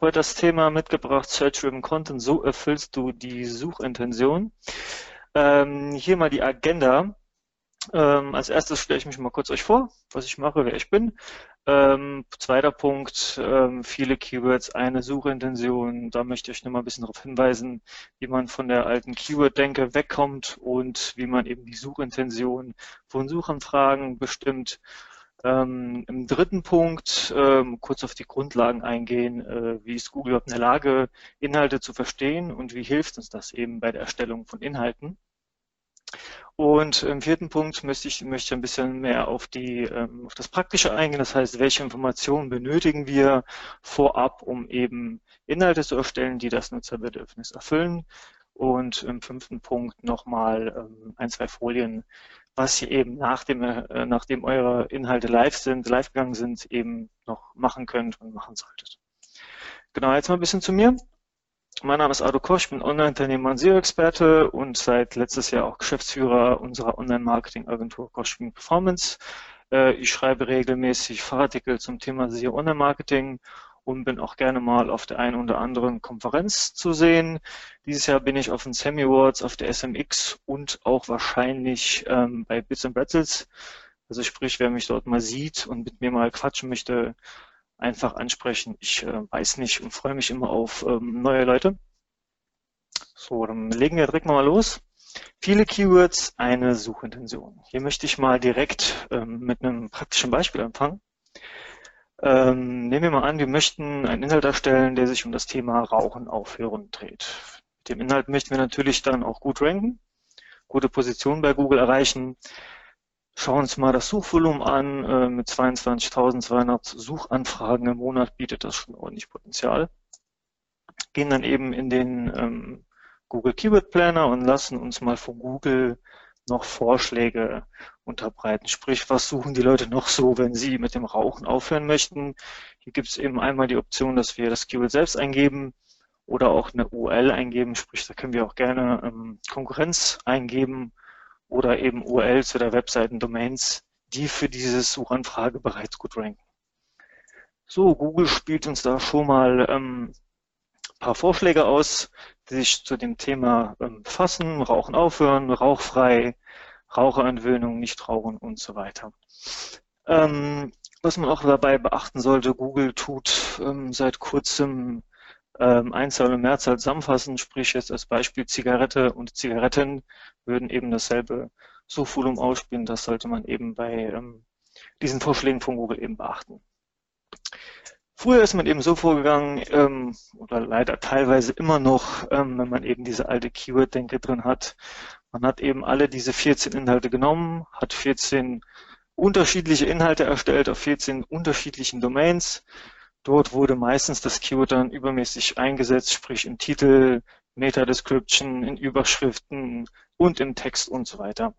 heute das Thema mitgebracht, Search-Driven Content, so erfüllst du die Suchintention. Ähm, hier mal die Agenda. Ähm, als erstes stelle ich mich mal kurz euch vor, was ich mache, wer ich bin. Ähm, zweiter Punkt, ähm, viele Keywords, eine Suchintention. Da möchte ich nur mal ein bisschen darauf hinweisen, wie man von der alten Keyword-Denke wegkommt und wie man eben die Suchintention von Suchanfragen bestimmt. Ähm, Im dritten Punkt ähm, kurz auf die Grundlagen eingehen. Äh, wie ist Google überhaupt in der Lage, Inhalte zu verstehen und wie hilft uns das eben bei der Erstellung von Inhalten? Und im vierten Punkt möchte ich möchte ein bisschen mehr auf die ähm, auf das Praktische eingehen. Das heißt, welche Informationen benötigen wir vorab, um eben Inhalte zu erstellen, die das Nutzerbedürfnis erfüllen. Und im fünften Punkt nochmal ähm, ein, zwei Folien, was ihr eben nachdem, äh, nachdem eure Inhalte live sind, live gegangen sind, eben noch machen könnt und machen solltet. Genau, jetzt mal ein bisschen zu mir. Mein Name ist Ado Koch, ich bin Online-Unternehmer und SEO-Experte und seit letztes Jahr auch Geschäftsführer unserer Online-Marketing-Agentur Koschwing Performance. Äh, ich schreibe regelmäßig Fachartikel zum Thema SEO Online-Marketing und bin auch gerne mal auf der einen oder anderen Konferenz zu sehen. Dieses Jahr bin ich auf den Semi Awards, auf der SMX und auch wahrscheinlich ähm, bei Bits and Pretzels. Also sprich, wer mich dort mal sieht und mit mir mal quatschen möchte, einfach ansprechen. Ich äh, weiß nicht und freue mich immer auf ähm, neue Leute. So, dann legen wir direkt mal los. Viele Keywords, eine Suchintention. Hier möchte ich mal direkt ähm, mit einem praktischen Beispiel anfangen. Ähm, nehmen wir mal an, wir möchten einen Inhalt erstellen, der sich um das Thema Rauchen aufhören dreht. Mit dem Inhalt möchten wir natürlich dann auch gut ranken, gute Position bei Google erreichen, Schauen uns mal das Suchvolumen an. Äh, mit 22.200 Suchanfragen im Monat bietet das schon ordentlich Potenzial. Gehen dann eben in den ähm, Google Keyword Planner und lassen uns mal von Google noch Vorschläge unterbreiten. Sprich, was suchen die Leute noch so, wenn sie mit dem Rauchen aufhören möchten? Hier gibt es eben einmal die Option, dass wir das Keyword selbst eingeben oder auch eine URL eingeben. Sprich, da können wir auch gerne ähm, Konkurrenz eingeben oder eben URLs oder Webseiten-Domains, die für diese Suchanfrage bereits gut ranken. So, Google spielt uns da schon mal ähm, ein paar Vorschläge aus, die sich zu dem Thema ähm, befassen, Rauchen aufhören, rauchfrei, Raucherentwöhnung, nicht rauchen und so weiter. Ähm, was man auch dabei beachten sollte, Google tut ähm, seit kurzem ähm, Einzahl und Mehrzahl zusammenfassen, sprich jetzt als Beispiel Zigarette und Zigaretten würden eben dasselbe Suchvolumen ausspielen. Das sollte man eben bei ähm, diesen Vorschlägen von Google eben beachten. Früher ist man eben so vorgegangen, ähm, oder leider teilweise immer noch, ähm, wenn man eben diese alte Keyword-Denke drin hat. Man hat eben alle diese 14 Inhalte genommen, hat 14 unterschiedliche Inhalte erstellt auf 14 unterschiedlichen Domains, Dort wurde meistens das Keyword dann übermäßig eingesetzt, sprich im Titel, Meta-Description, in Überschriften und im Text und so weiter.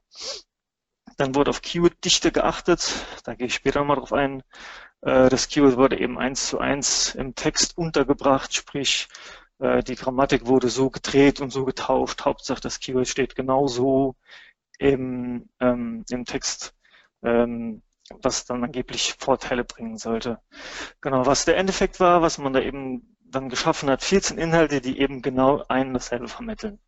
Dann wurde auf Keyword-Dichte geachtet, da gehe ich später mal drauf ein. Äh, das Keyword wurde eben eins zu eins im Text untergebracht, sprich äh, die Grammatik wurde so gedreht und so getauscht. Hauptsache das Keyword steht genauso im, ähm, im Text ähm, was dann angeblich Vorteile bringen sollte. Genau, was der Endeffekt war, was man da eben dann geschaffen hat, 14 Inhalte, die eben genau ein dasselbe vermitteln.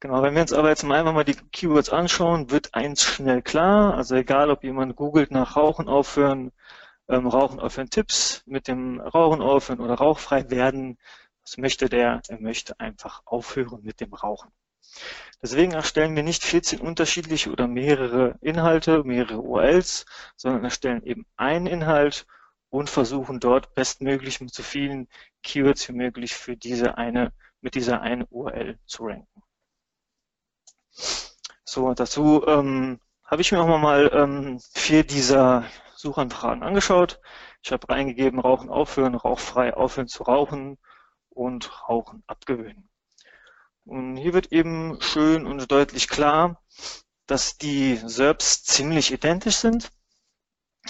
Genau, wenn wir uns aber jetzt mal einfach mal die Keywords anschauen, wird eins schnell klar. Also egal, ob jemand googelt nach Rauchen aufhören, ähm, Rauchen aufhören Tipps, mit dem Rauchen aufhören oder rauchfrei werden, was möchte der? Er möchte einfach aufhören mit dem Rauchen. Deswegen erstellen wir nicht 14 unterschiedliche oder mehrere Inhalte, mehrere URLs, sondern erstellen eben einen Inhalt und versuchen dort bestmöglich mit so vielen Keywords wie möglich für diese eine, mit dieser einen URL zu ranken. So, dazu ähm, habe ich mir auch mal ähm, vier dieser Suchanfragen angeschaut. Ich habe reingegeben, Rauchen aufhören, rauchfrei aufhören zu rauchen und Rauchen abgewöhnen. Und hier wird eben schön und deutlich klar, dass die SERPs ziemlich identisch sind.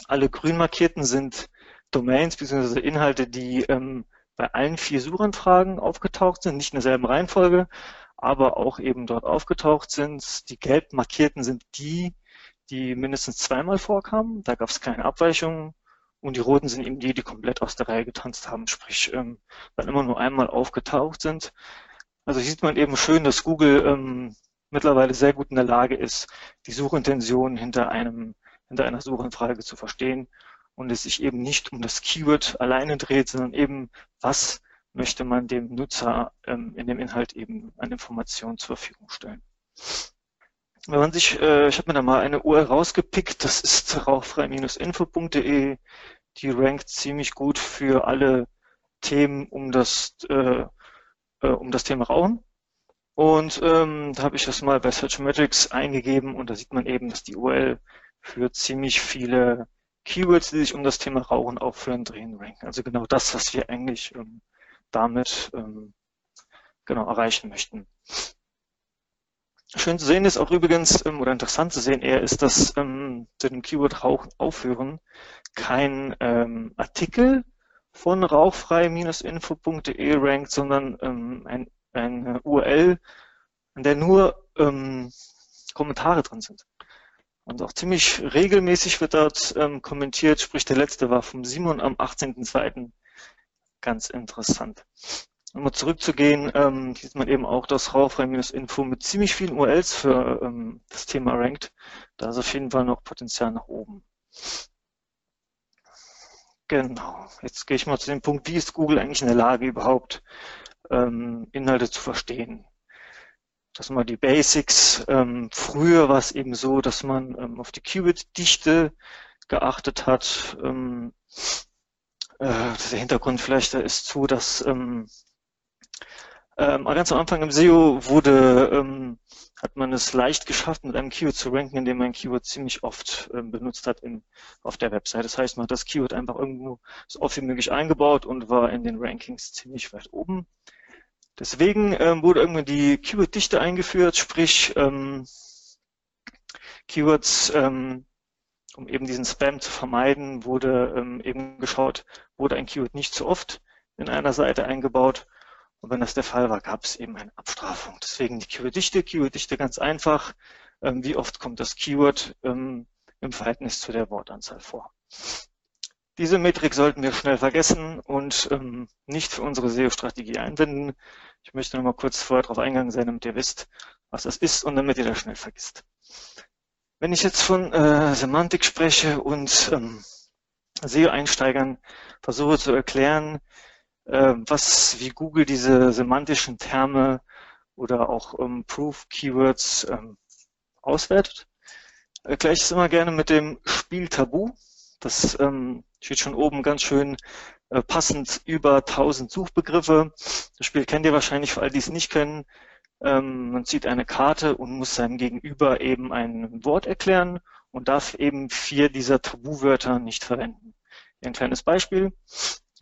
Alle grün markierten sind Domains bzw. Inhalte, die ähm, bei allen vier Suchanfragen aufgetaucht sind, nicht in derselben Reihenfolge, aber auch eben dort aufgetaucht sind. Die gelb markierten sind die, die mindestens zweimal vorkamen. Da gab es keine Abweichungen. Und die roten sind eben die, die komplett aus der Reihe getanzt haben, sprich, ähm, dann immer nur einmal aufgetaucht sind. Also sieht man eben schön, dass Google ähm, mittlerweile sehr gut in der Lage ist, die Suchintention hinter einem, hinter einer Suchanfrage zu verstehen und es sich eben nicht um das Keyword alleine dreht, sondern eben, was möchte man dem Nutzer ähm, in dem Inhalt eben an Informationen zur Verfügung stellen. Wenn man sich, äh, ich habe mir da mal eine URL rausgepickt, das ist rauchfrei-info.de, die rankt ziemlich gut für alle Themen um das, äh, äh, um das Thema Rauchen. Und ähm, da habe ich das mal bei Searchmetrics eingegeben und da sieht man eben, dass die URL für ziemlich viele Keywords, die sich um das Thema Rauchen aufführen, drehen, ranken. Also genau das, was wir eigentlich ähm, damit ähm, genau erreichen möchten. Schön zu sehen ist auch übrigens, ähm, oder interessant zu sehen eher, ist, dass ähm, zu dem Keyword Rauchen aufhören kein ähm, Artikel von rauchfrei-info.de rankt, sondern ähm, ein, eine URL, in der nur ähm, Kommentare drin sind. Und auch ziemlich regelmäßig wird dort ähm, kommentiert, sprich der letzte war vom Simon am 18.02. Ganz interessant. Um mal zurückzugehen, ähm, sieht man eben auch, dass Rauchfrei-Info mit ziemlich vielen URLs für ähm, das Thema rankt. Da ist auf jeden Fall noch Potenzial nach oben. Genau. Jetzt gehe ich mal zu dem Punkt, wie ist Google eigentlich in der Lage, überhaupt ähm, Inhalte zu verstehen? Das sind mal die Basics. Ähm, früher war es eben so, dass man ähm, auf die Keyword-Dichte geachtet hat. Ähm, äh, der Hintergrund vielleicht ist zu, dass ähm, ähm, ganz am Anfang im SEO wurde, ähm, hat man es leicht geschafft, mit einem Keyword zu ranken, indem man ein Keyword ziemlich oft ähm, benutzt hat in, auf der Website. Das heißt, man hat das Keyword einfach irgendwo so oft wie möglich eingebaut und war in den Rankings ziemlich weit oben. Deswegen ähm, wurde irgendwann die Keyword-Dichte eingeführt, sprich ähm, Keywords, ähm, um eben diesen Spam zu vermeiden, wurde ähm, eben geschaut, wurde ein Keyword nicht zu oft in einer Seite eingebaut und wenn das der Fall war, gab es eben eine Abstrafung. Deswegen die Keyworddichte. Keyworddichte ganz einfach. Ähm, wie oft kommt das Keyword ähm, im Verhältnis zu der Wortanzahl vor? Diese Metrik sollten wir schnell vergessen und ähm, nicht für unsere SEO-Strategie einbinden. Ich möchte noch mal kurz vorher darauf eingegangen sein, damit ihr wisst, was das ist und damit ihr das schnell vergisst. Wenn ich jetzt von äh, Semantik spreche und ähm, SEO-Einsteigern versuche zu erklären, äh, was, wie Google diese semantischen Terme oder auch ähm, Proof-Keywords ähm, auswertet. Erkläre ich es immer gerne mit dem Spiel Tabu. Das ähm, steht schon oben ganz schön äh, passend über 1000 Suchbegriffe. Das Spiel kennt ihr wahrscheinlich, für all die es nicht kennen. Ähm, man zieht eine Karte und muss seinem Gegenüber eben ein Wort erklären und darf eben vier dieser Tabuwörter nicht verwenden. Ein kleines Beispiel.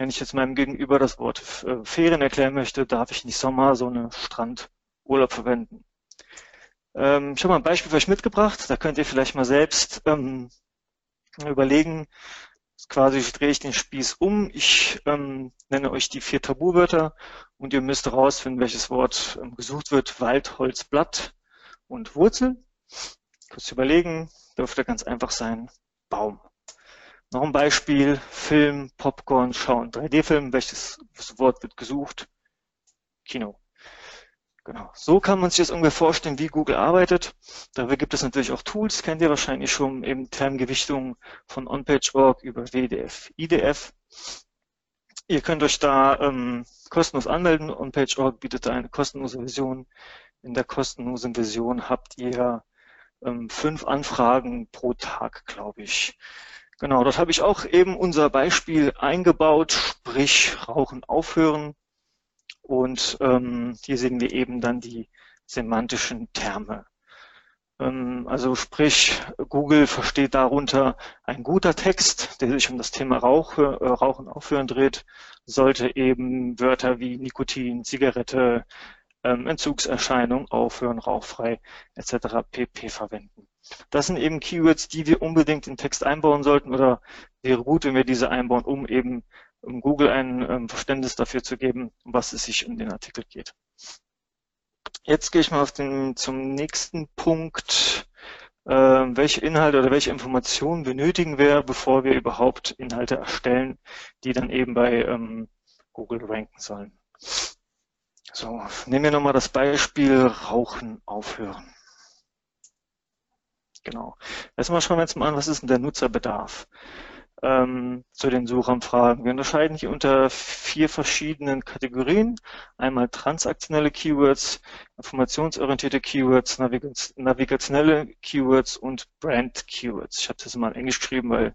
Wenn ich jetzt meinem Gegenüber das Wort äh, Ferien erklären möchte, darf ich nicht Sommer, sondern Strandurlaub verwenden. Ähm, ich habe mal ein Beispiel für euch mitgebracht. Da könnt ihr vielleicht mal selbst ähm, überlegen. Quasi drehe ich den Spieß um. Ich ähm, nenne euch die vier Tabuwörter und ihr müsst herausfinden, welches Wort ähm, gesucht wird. Wald, Holz, Blatt und Wurzel. Kurz überlegen, dürfte ganz einfach sein. Baum. Noch ein Beispiel, Film, Popcorn, schauen. 3D-Film, welches Wort wird gesucht? Kino. Genau. So kann man sich das ungefähr vorstellen, wie Google arbeitet. Dafür gibt es natürlich auch Tools, kennt ihr wahrscheinlich schon, eben Termgewichtung von OnPage.org über WDF, IDF. Ihr könnt euch da ähm, kostenlos anmelden. OnPage.org bietet da eine kostenlose Version. In der kostenlosen Version habt ihr ähm, fünf Anfragen pro Tag, glaube ich. Genau, dort habe ich auch eben unser Beispiel eingebaut, sprich Rauchen aufhören. Und ähm, hier sehen wir eben dann die semantischen Terme. Ähm, also sprich, Google versteht darunter ein guter Text, der sich um das Thema Rauch, äh, Rauchen aufhören dreht, sollte eben Wörter wie Nikotin, Zigarette, ähm, Entzugserscheinung, aufhören, rauchfrei etc. pp verwenden. Das sind eben Keywords, die wir unbedingt in Text einbauen sollten oder wäre gut, wenn wir diese einbauen, um eben um Google ein ähm, Verständnis dafür zu geben, um was es sich in den Artikel geht. Jetzt gehe ich mal auf den, zum nächsten Punkt. äh, welche Inhalte oder welche Informationen benötigen wir, bevor wir überhaupt Inhalte erstellen, die dann eben bei ähm, Google ranken sollen. So, nehmen wir nochmal das Beispiel Rauchen aufhören. Genau. Erstmal schauen wir jetzt mal an, was ist denn der Nutzerbedarf ähm, zu den Suchanfragen. Wir unterscheiden hier unter vier verschiedenen Kategorien. Einmal transaktionelle Keywords, informationsorientierte Keywords, navigationelle Keywords und Brand Keywords. Ich habe das mal in Englisch geschrieben, weil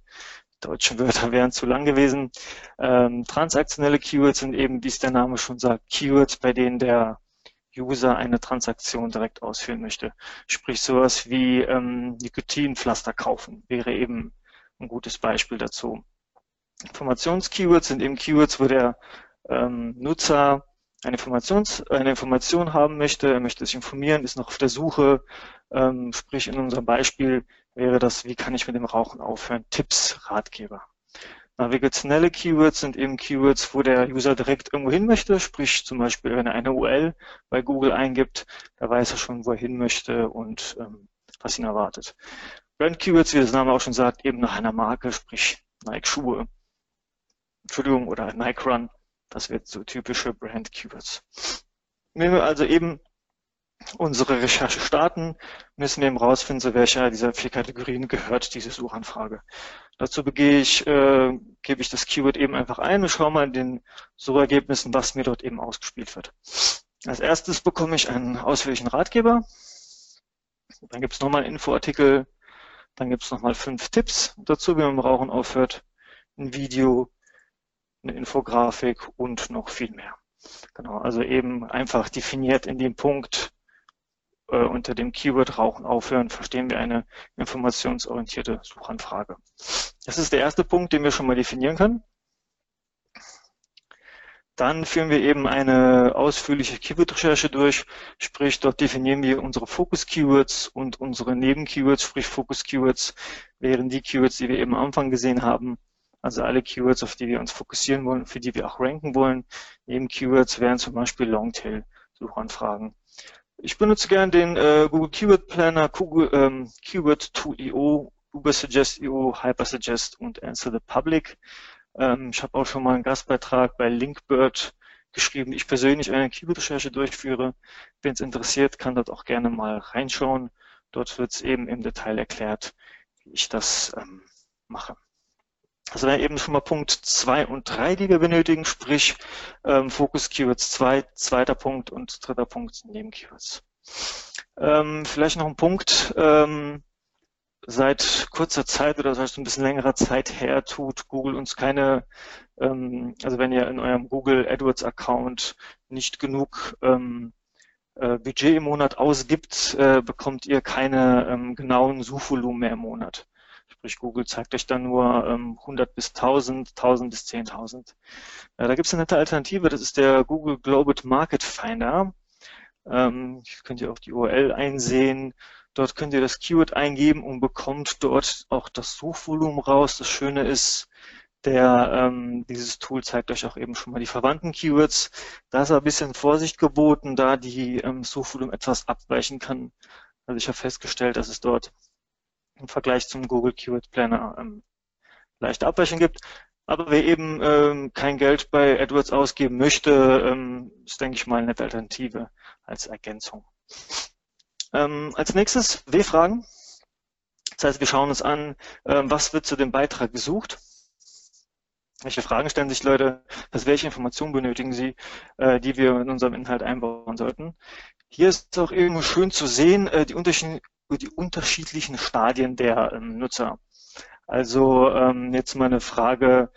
deutsche Wörter wären zu lang gewesen. Ähm, transaktionelle Keywords sind eben, wie es der Name schon sagt, Keywords, bei denen der User eine Transaktion direkt ausführen möchte. Sprich sowas wie ähm, Nikotinpflaster kaufen wäre eben ein gutes Beispiel dazu. Informations-Keywords sind eben Keywords, wo der ähm, Nutzer eine, Informations, eine Information haben möchte, er möchte sich informieren, ist noch auf der Suche, ähm, sprich in unserem Beispiel wäre das, wie kann ich mit dem Rauchen aufhören, Tipps, Ratgeber. Navigationelle Keywords sind eben Keywords, wo der User direkt irgendwo hin möchte, sprich zum Beispiel, wenn er eine URL bei Google eingibt, da weiß er schon, wo er hin möchte und ähm, was ihn erwartet. Brand Keywords, wie das Name auch schon sagt, eben nach einer Marke, sprich Nike Schuhe, Entschuldigung, oder Nike Run, das wird so typische Brand Keywords. Wenn wir also eben unsere Recherche starten, müssen wir eben rausfinden, zu welcher dieser vier Kategorien gehört diese Suchanfrage. Dazu begehe ich, äh, gebe ich das Keyword eben einfach ein und schaue mal in den Suchergebnissen, was mir dort eben ausgespielt wird. Als erstes bekomme ich einen ausführlichen Ratgeber. Dann gibt es nochmal einen Infoartikel dann gibt es nochmal fünf Tipps dazu, wie man mit Rauchen aufhört, ein Video, eine Infografik und noch viel mehr. Genau, also eben einfach definiert in dem Punkt äh, unter dem Keyword Rauchen aufhören, verstehen wir eine informationsorientierte Suchanfrage. Das ist der erste Punkt, den wir schon mal definieren können. Dann führen wir eben eine ausführliche Keyword-Recherche durch, sprich dort definieren wir unsere Focus-Keywords und unsere Neben-Keywords, sprich Focus-Keywords wären die Keywords, die wir eben am Anfang gesehen haben. Also alle Keywords, auf die wir uns fokussieren wollen, für die wir auch ranken wollen. Neben-Keywords wären zum Beispiel Longtail-Suchanfragen. Ich benutze gerne den äh, Google Keyword Planner, Google ähm, Keyword 2.io, Ubersuggest.io, Hypersuggest und Answer the Public. Ähm, ich habe auch schon mal einen Gastbeitrag bei Linkbird geschrieben, ich persönlich eine Keyword-Recherche durchführe. Wenn es interessiert, kann dort auch gerne mal reinschauen. Dort wird es eben im Detail erklärt, wie ich das ähm, mache. Das wäre eben schon mal Punkt 2 und 3, die wir benötigen, sprich ähm, Fokus Keywords 2, zweiter Punkt und dritter Punkt neben Keywords. Ähm, vielleicht noch ein Punkt, ähm, seit kurzer Zeit oder seit ein bisschen längerer Zeit her tut Google uns keine, ähm, also wenn ihr in eurem Google AdWords Account nicht genug ähm, äh, Budget im Monat ausgibt, äh, bekommt ihr keine ähm, genauen Suchvolumen mehr im Monat. Sprich, Google zeigt euch dann nur ähm, 100 bis 1000, 1000 bis 10.000. Äh, da gibt es eine nette Alternative, das ist der Google Global Market Finder. Ähm, könnt ihr auch die URL einsehen. Dort könnt ihr das Keyword eingeben und bekommt dort auch das Suchvolumen raus. Das Schöne ist, der, ähm, dieses Tool zeigt euch auch eben schon mal die verwandten Keywords. Da ist ein bisschen Vorsicht geboten, da die ähm, Suchvolumen etwas abweichen kann. Also ich habe festgestellt, dass es dort im Vergleich zum Google Keyword Planner ähm, leichte Abweichungen gibt. Aber wer eben ähm, kein Geld bei AdWords ausgeben möchte, ähm, ist, denke ich mal, eine Alternative als Ergänzung. Ähm, als nächstes W-Fragen. Das heißt, wir schauen uns an, ähm, was wird zu dem Beitrag gesucht. Welche Fragen stellen sich Leute? Also welche Informationen benötigen sie, äh, die wir in unserem Inhalt einbauen sollten? Hier ist auch irgendwo schön zu sehen, äh, die, unterschied die, unterschiedlichen Stadien der ähm, Nutzer. Also ähm, jetzt mal eine Frage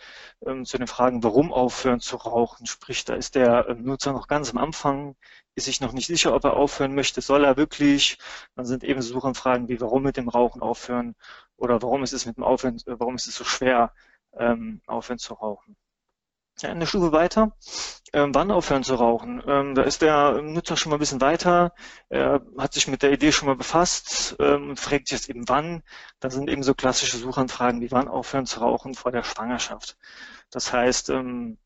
ähm, zu den Fragen, warum aufhören zu rauchen. Sprich, da ist der ähm, Nutzer noch ganz am Anfang, ist sich noch nicht sicher, ob er aufhören möchte, soll er wirklich. Dann sind eben Suchanfragen wie, warum mit dem Rauchen aufhören oder warum ist es mit dem Aufhören, äh, warum ist es so schwer, ähm, aufhören zu rauchen. Eine Stufe weiter, ähm, wann aufhören zu rauchen. Ähm, da ist der Nutzer schon mal ein bisschen weiter, er hat sich mit der Idee schon mal befasst ähm, und fragt sich jetzt eben wann. Da sind eben so klassische Suchanfragen wie wann aufhören zu rauchen vor der Schwangerschaft. Das heißt, ähm,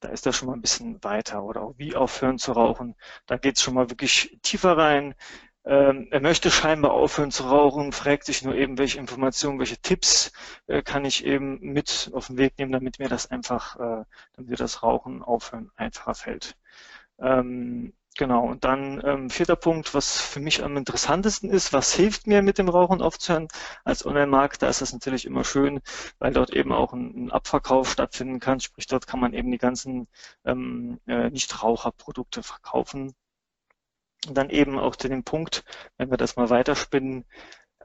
da ist er schon mal ein bisschen weiter oder auch wie aufhören zu rauchen. Da geht es schon mal wirklich tiefer rein. Ähm, er möchte scheinbar aufhören zu rauchen, fragt sich nur eben, welche Informationen, welche Tipps äh, kann ich eben mit auf den Weg nehmen, damit mir das einfach, äh, damit mir das Rauchen aufhören einfacher fällt. Ähm, Genau, und dann ähm, vierter Punkt, was für mich am interessantesten ist, was hilft mir mit dem Rauchen aufzuhören als Online-Markt, da ist das natürlich immer schön, weil dort eben auch ein, ein, Abverkauf stattfinden kann, sprich dort kann man eben die ganzen ähm, äh, Nichtraucherprodukte verkaufen. Und dann eben auch zu dem Punkt, wenn wir das mal weiterspinnen,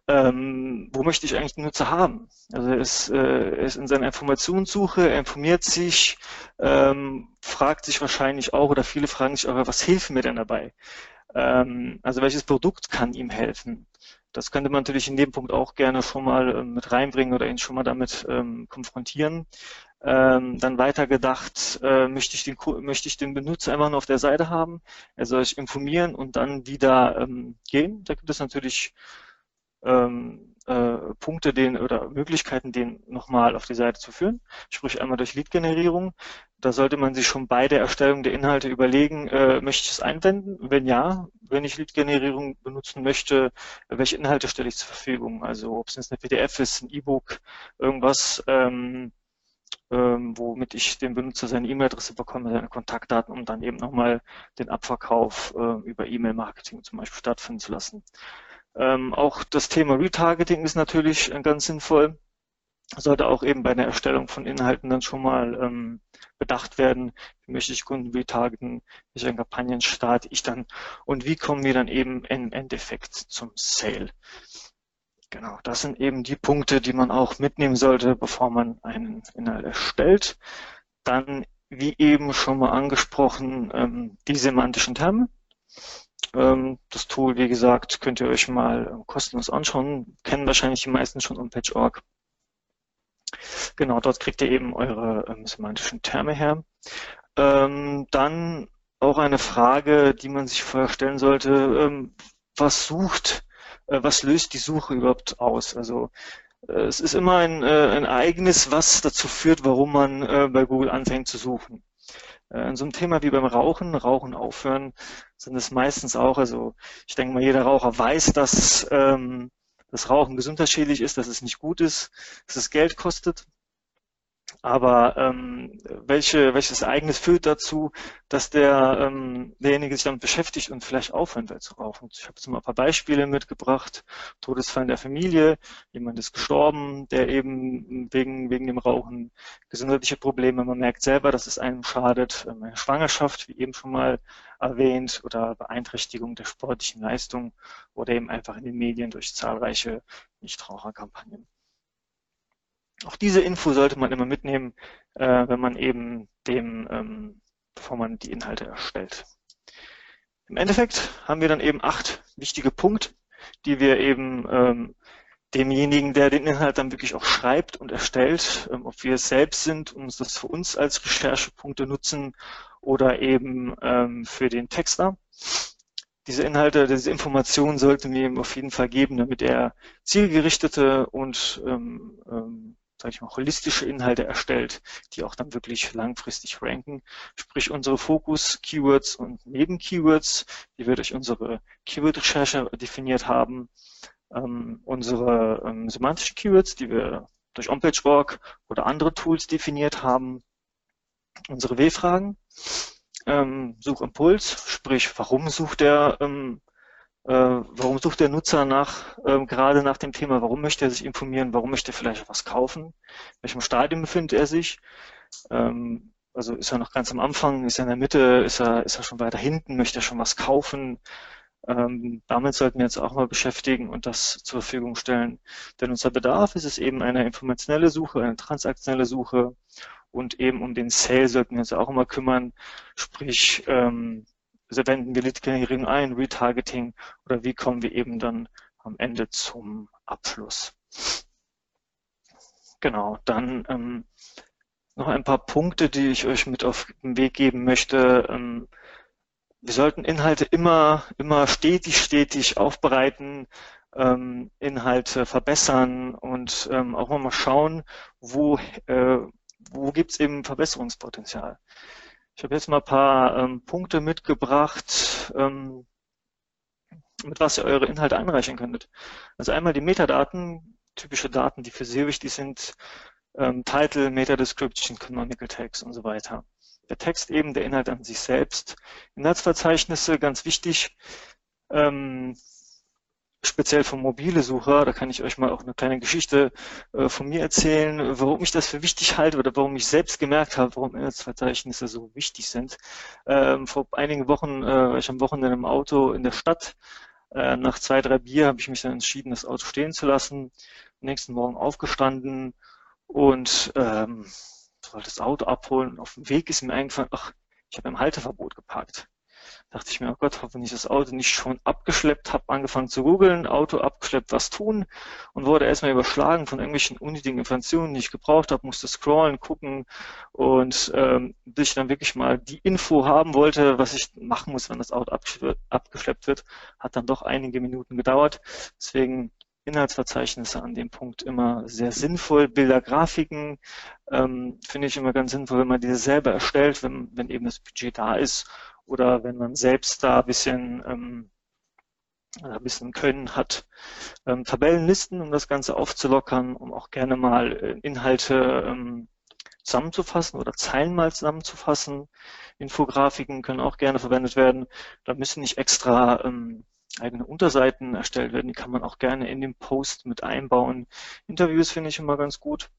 ähm, wo möchte ich eigentlich den Nutzer haben? Also er ist, äh, er ist in seiner Informationssuche, er informiert sich, ähm, fragt sich wahrscheinlich auch, oder viele fragen sich auch, was hilft mir denn dabei? Ähm, also welches Produkt kann ihm helfen? Das könnte man natürlich in dem Punkt auch gerne schon mal ähm, mit reinbringen oder ihn schon mal damit ähm, konfrontieren. Ähm, dann weiter gedacht, äh, möchte, ich den, möchte ich den Benutzer einfach nur auf der Seite haben. Er soll sich informieren und dann wieder ähm, gehen. Da gibt es natürlich ähm, äh, Punkte, den oder Möglichkeiten, den nochmal auf die Seite zu führen. Sprich einmal durch Lead-Generierung. Da sollte man sich schon bei der Erstellung der Inhalte überlegen, äh, möchte ich es einwenden? Wenn ja, wenn ich Lead-Generierung benutzen möchte, welche Inhalte stelle ich zur Verfügung? Also ob es jetzt eine PDF ist, ein E-Book, irgendwas, ähm, ähm, womit ich dem Benutzer seine E-Mail-Adresse bekomme, seine Kontaktdaten, um dann eben nochmal den Abverkauf äh, über E-Mail-Marketing zum Beispiel stattfinden zu lassen. Ähm, auch das Thema Retargeting ist natürlich äh, ganz sinnvoll. Sollte auch eben bei der Erstellung von Inhalten dann schon mal ähm, bedacht werden, wie möchte ich Kunden retargeten, welche Kampagnen starte ich dann und wie kommen wir dann eben im Endeffekt zum Sale. Genau, das sind eben die Punkte, die man auch mitnehmen sollte, bevor man einen Inhalt erstellt. Dann, wie eben schon mal angesprochen, ähm, die semantischen Terme. Ähm, das Tool, wie gesagt, könnt ihr euch mal ähm, kostenlos anschauen. Kennen wahrscheinlich die meisten schon um Patch.org. Genau, dort kriegt ihr eben eure ähm, semantischen Terme her. Dann auch eine Frage, die man sich vorher stellen sollte. Was sucht, was löst die Suche überhaupt aus? Also äh, es ist immer ein, äh, ein Ereignis, was dazu führt, warum man äh, bei Google anfängt zu suchen. Äh, in so einem Thema wie beim Rauchen, Rauchen aufhören, sind es meistens auch, also ich denke mal, jeder Raucher weiß, dass ähm, das Rauchen gesundheitsschädlich ist, dass es nicht gut ist, dass es Geld kostet. Aber ähm, welche, welches Ereignis führt dazu, dass der, ähm, derjenige sich damit beschäftigt und vielleicht aufhören will zu rauchen? Ich habe jetzt mal ein paar Beispiele mitgebracht. Todesfall in der Familie, jemand ist gestorben, der eben wegen, wegen dem Rauchen gesundheitliche Probleme, man merkt selber, dass es einem schadet, ähm, Schwangerschaft, wie eben schon mal erwähnt, oder Beeinträchtigung der sportlichen Leistung oder eben einfach in den Medien durch zahlreiche Nichtraucherkampagnen. Auch diese Info sollte man immer mitnehmen, äh, wenn man eben dem, ähm, bevor man die Inhalte erstellt. Im Endeffekt haben wir dann eben acht wichtige Punkte, die wir eben ähm, demjenigen, der den Inhalt dann wirklich auch schreibt und erstellt, ähm, ob wir es selbst sind und das für uns als Recherchepunkte nutzen oder eben ähm, für den Texter. Diese Inhalte, diese Informationen sollten wir ihm auf jeden Fall geben, damit er zielgerichtete und ähm, ähm, sage ich mal, holistische Inhalte erstellt, die auch dann wirklich langfristig ranken. Sprich unsere Fokus-Keywords und Neben-Keywords, die wir durch unsere Keyword-Recherche definiert haben, ähm, unsere ähm, semantischen Keywords, die wir durch OnPage.org oder andere Tools definiert haben, unsere W-Fragen, ähm, Suchimpuls, sprich, warum sucht er ähm, äh, warum sucht der Nutzer nach, ähm, gerade nach dem Thema, warum möchte er sich informieren, warum möchte er vielleicht was kaufen, in welchem Stadium befindet er sich, ähm, also ist er noch ganz am Anfang, ist er in der Mitte, ist er, ist er schon weiter hinten, möchte er schon was kaufen, ähm, damit sollten wir uns auch mal beschäftigen und das zur Verfügung stellen. Denn unser Bedarf ist es eben eine informationelle Suche, eine transaktionelle Suche. Und eben um den Sale sollten wir uns auch immer kümmern, sprich ähm, also wenden wir Lead-Generierung ein, Retargeting oder wie kommen wir eben dann am Ende zum Abschluss. Genau, dann ähm, noch ein paar Punkte, die ich euch mit auf den Weg geben möchte. Ähm, wir sollten Inhalte immer, immer stetig, stetig aufbereiten, ähm, Inhalte verbessern und ähm, auch mal schauen, wo, äh, wo gibt es eben Verbesserungspotenzial. Ich habe jetzt mal ein paar ähm, Punkte mitgebracht. Ähm, mit was ihr eure Inhalte einreichen könntet. Also einmal die Metadaten, typische Daten, die für SEO wichtig sind, ähm, Title, Meta-Description, Canonical Tags und so weiter. Der Text eben, der Inhalt an sich selbst. Inhaltsverzeichnisse, ganz wichtig, ähm, speziell für mobile Sucher, da kann ich euch mal auch eine kleine Geschichte äh, von mir erzählen, warum ich das für wichtig halte oder warum ich selbst gemerkt habe, warum Inhaltsverzeichnisse so wichtig sind. Ähm, vor einigen Wochen äh, war ich am Wochenende im Auto in der Stadt. Äh, nach zwei, drei Bier habe ich mich dann entschieden, das Auto stehen zu lassen. Am nächsten Morgen aufgestanden und ähm, wollte das Auto abholen. Auf dem Weg ist mir eingefallen, ach, ich habe im Halteverbot geparkt dachte ich mir, oh Gott, hoffentlich das Auto nicht schon abgeschleppt, habe angefangen zu googeln, Auto abgeschleppt, was tun und wurde erstmal überschlagen von irgendwelchen unnötigen Informationen, die ich gebraucht habe, musste scrollen, gucken und ähm, bis ich dann wirklich mal die Info haben wollte, was ich machen muss, wenn das Auto abgeschleppt wird, hat dann doch einige Minuten gedauert. Deswegen Inhaltsverzeichnisse an dem Punkt immer sehr sinnvoll. Bilder, Grafiken ähm, finde ich immer ganz sinnvoll, wenn man diese selber erstellt, wenn, wenn eben das Budget da ist oder wenn man selbst da ein bisschen, ähm, ein bisschen Können hat. Ähm, Tabellenlisten, um das Ganze aufzulockern, um auch gerne mal äh, Inhalte ähm, zusammenzufassen oder Zeilen mal zusammenzufassen. Infografiken können auch gerne verwendet werden. Da müssen nicht extra ähm, eigene Unterseiten erstellt werden. Die kann man auch gerne in den Post mit einbauen. Interviews finde ich immer ganz gut.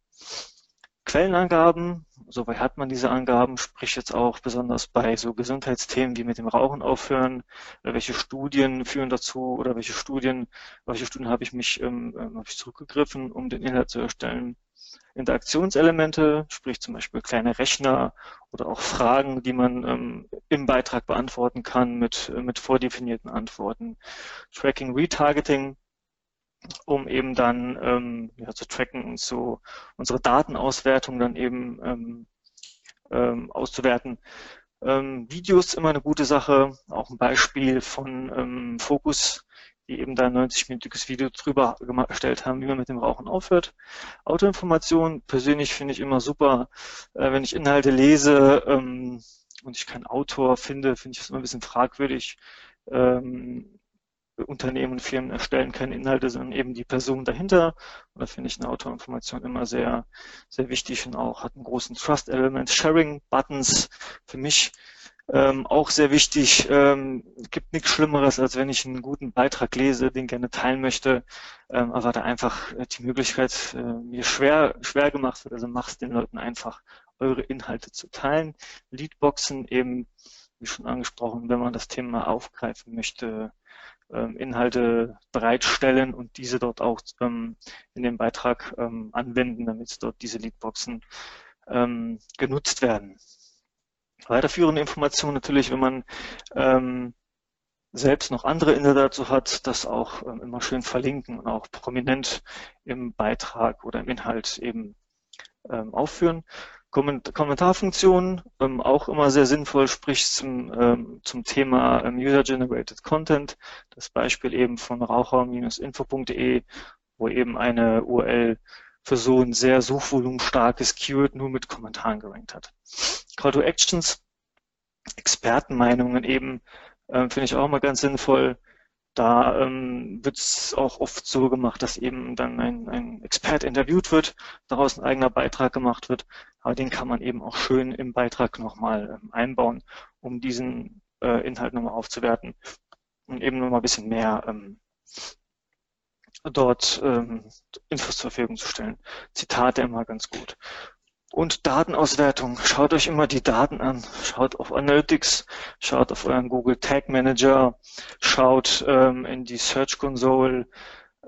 Quellenangaben, soweit hat man diese Angaben, sprich jetzt auch besonders bei so Gesundheitsthemen wie mit dem Rauchen aufhören, äh, welche Studien führen dazu oder welche Studien, welche Studien habe ich mich ähm, ähm, habe ich zurückgegriffen, um den Inhalt zu erstellen. Interaktionselemente, sprich zum Beispiel kleine Rechner oder auch Fragen, die man ähm, im Beitrag beantworten kann mit, äh, mit vordefinierten Antworten. Tracking, Retargeting, um eben dann ähm, ja, zu tracken und so unsere Datenauswertung dann eben ähm, ähm, auszuwerten. Ähm, Videos immer eine gute Sache, auch ein Beispiel von ähm, Focus, die eben da ein 90-minütiges Video drüber erstellt haben, wie man mit dem Rauchen aufhört. Autoinformation persönlich finde ich immer super, äh, wenn ich Inhalte lese ähm, und ich keinen Autor finde, finde ich das immer ein bisschen fragwürdig. Ähm, Unternehmen und Firmen erstellen keine Inhalte, sondern eben die Person dahinter. Und da finde ich eine Autorinformation immer sehr, sehr wichtig und auch hat einen großen Trust-Element. Sharing-Buttons für mich ähm, auch sehr wichtig. Ähm, gibt nichts Schlimmeres, als wenn ich einen guten Beitrag lese, den gerne teilen möchte, ähm, aber da einfach äh, die Möglichkeit äh, mir schwer, schwer gemacht wird. Also mach's den Leuten einfach, eure Inhalte zu teilen. Leadboxen eben, wie schon angesprochen, wenn man das Thema aufgreifen möchte, Inhalte bereitstellen und diese dort auch ähm, in dem Beitrag ähm, anwenden, damit dort diese Leadboxen ähm, genutzt werden. Weiterführende Informationen natürlich, wenn man ähm, selbst noch andere Inhalte dazu hat, das auch ähm, immer schön verlinken und auch prominent im Beitrag oder im Inhalt eben ähm, aufführen. Kommentarfunktionen, ähm, auch immer sehr sinnvoll, sprich zum, ähm, zum Thema ähm, User-Generated Content. Das Beispiel eben von raucher-info.de, wo eben eine URL für so ein sehr suchvolumenstarkes Keyword nur mit Kommentaren gerankt hat. Call to Actions, Expertenmeinungen eben, ähm, finde ich auch immer ganz sinnvoll. Da ähm, wird es auch oft so gemacht, dass eben dann ein, ein Expert interviewt wird, daraus ein eigener Beitrag gemacht wird. Aber den kann man eben auch schön im Beitrag nochmal ähm, einbauen, um diesen äh, Inhalt nochmal aufzuwerten und eben nochmal ein bisschen mehr ähm, dort ähm, Infos zur Verfügung zu stellen. Zitate immer ganz gut. Und Datenauswertung. Schaut euch immer die Daten an. Schaut auf Analytics, schaut auf euren Google Tag Manager, schaut ähm, in die Search Console,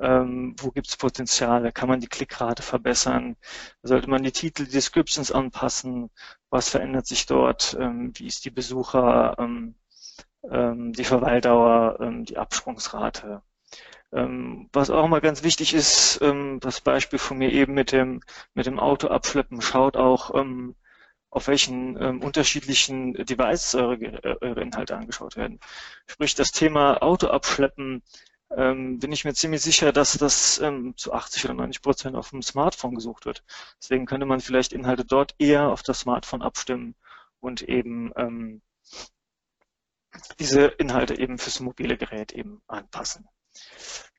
ähm, wo gibt es Potenziale, kann man die Klickrate verbessern, sollte man die Titel, die Descriptions anpassen, was verändert sich dort, ähm, wie ist die Besucher, ähm, ähm die Verweildauer, ähm, die Absprungsrate. Ähm, was auch mal ganz wichtig ist, ähm, das Beispiel von mir eben mit dem, mit dem Auto abschleppen, schaut auch, ähm, auf welchen unterschiedlichen Devices eure, eure Inhalte angeschaut werden. Sprich, das Thema Auto abschleppen, ähm, bin ich mir ziemlich sicher, dass das ähm, zu 80 oder 90 Prozent auf dem Smartphone gesucht wird. Deswegen könnte man vielleicht Inhalte dort eher auf das Smartphone abstimmen und eben ähm, diese Inhalte eben fürs mobile Gerät eben anpassen.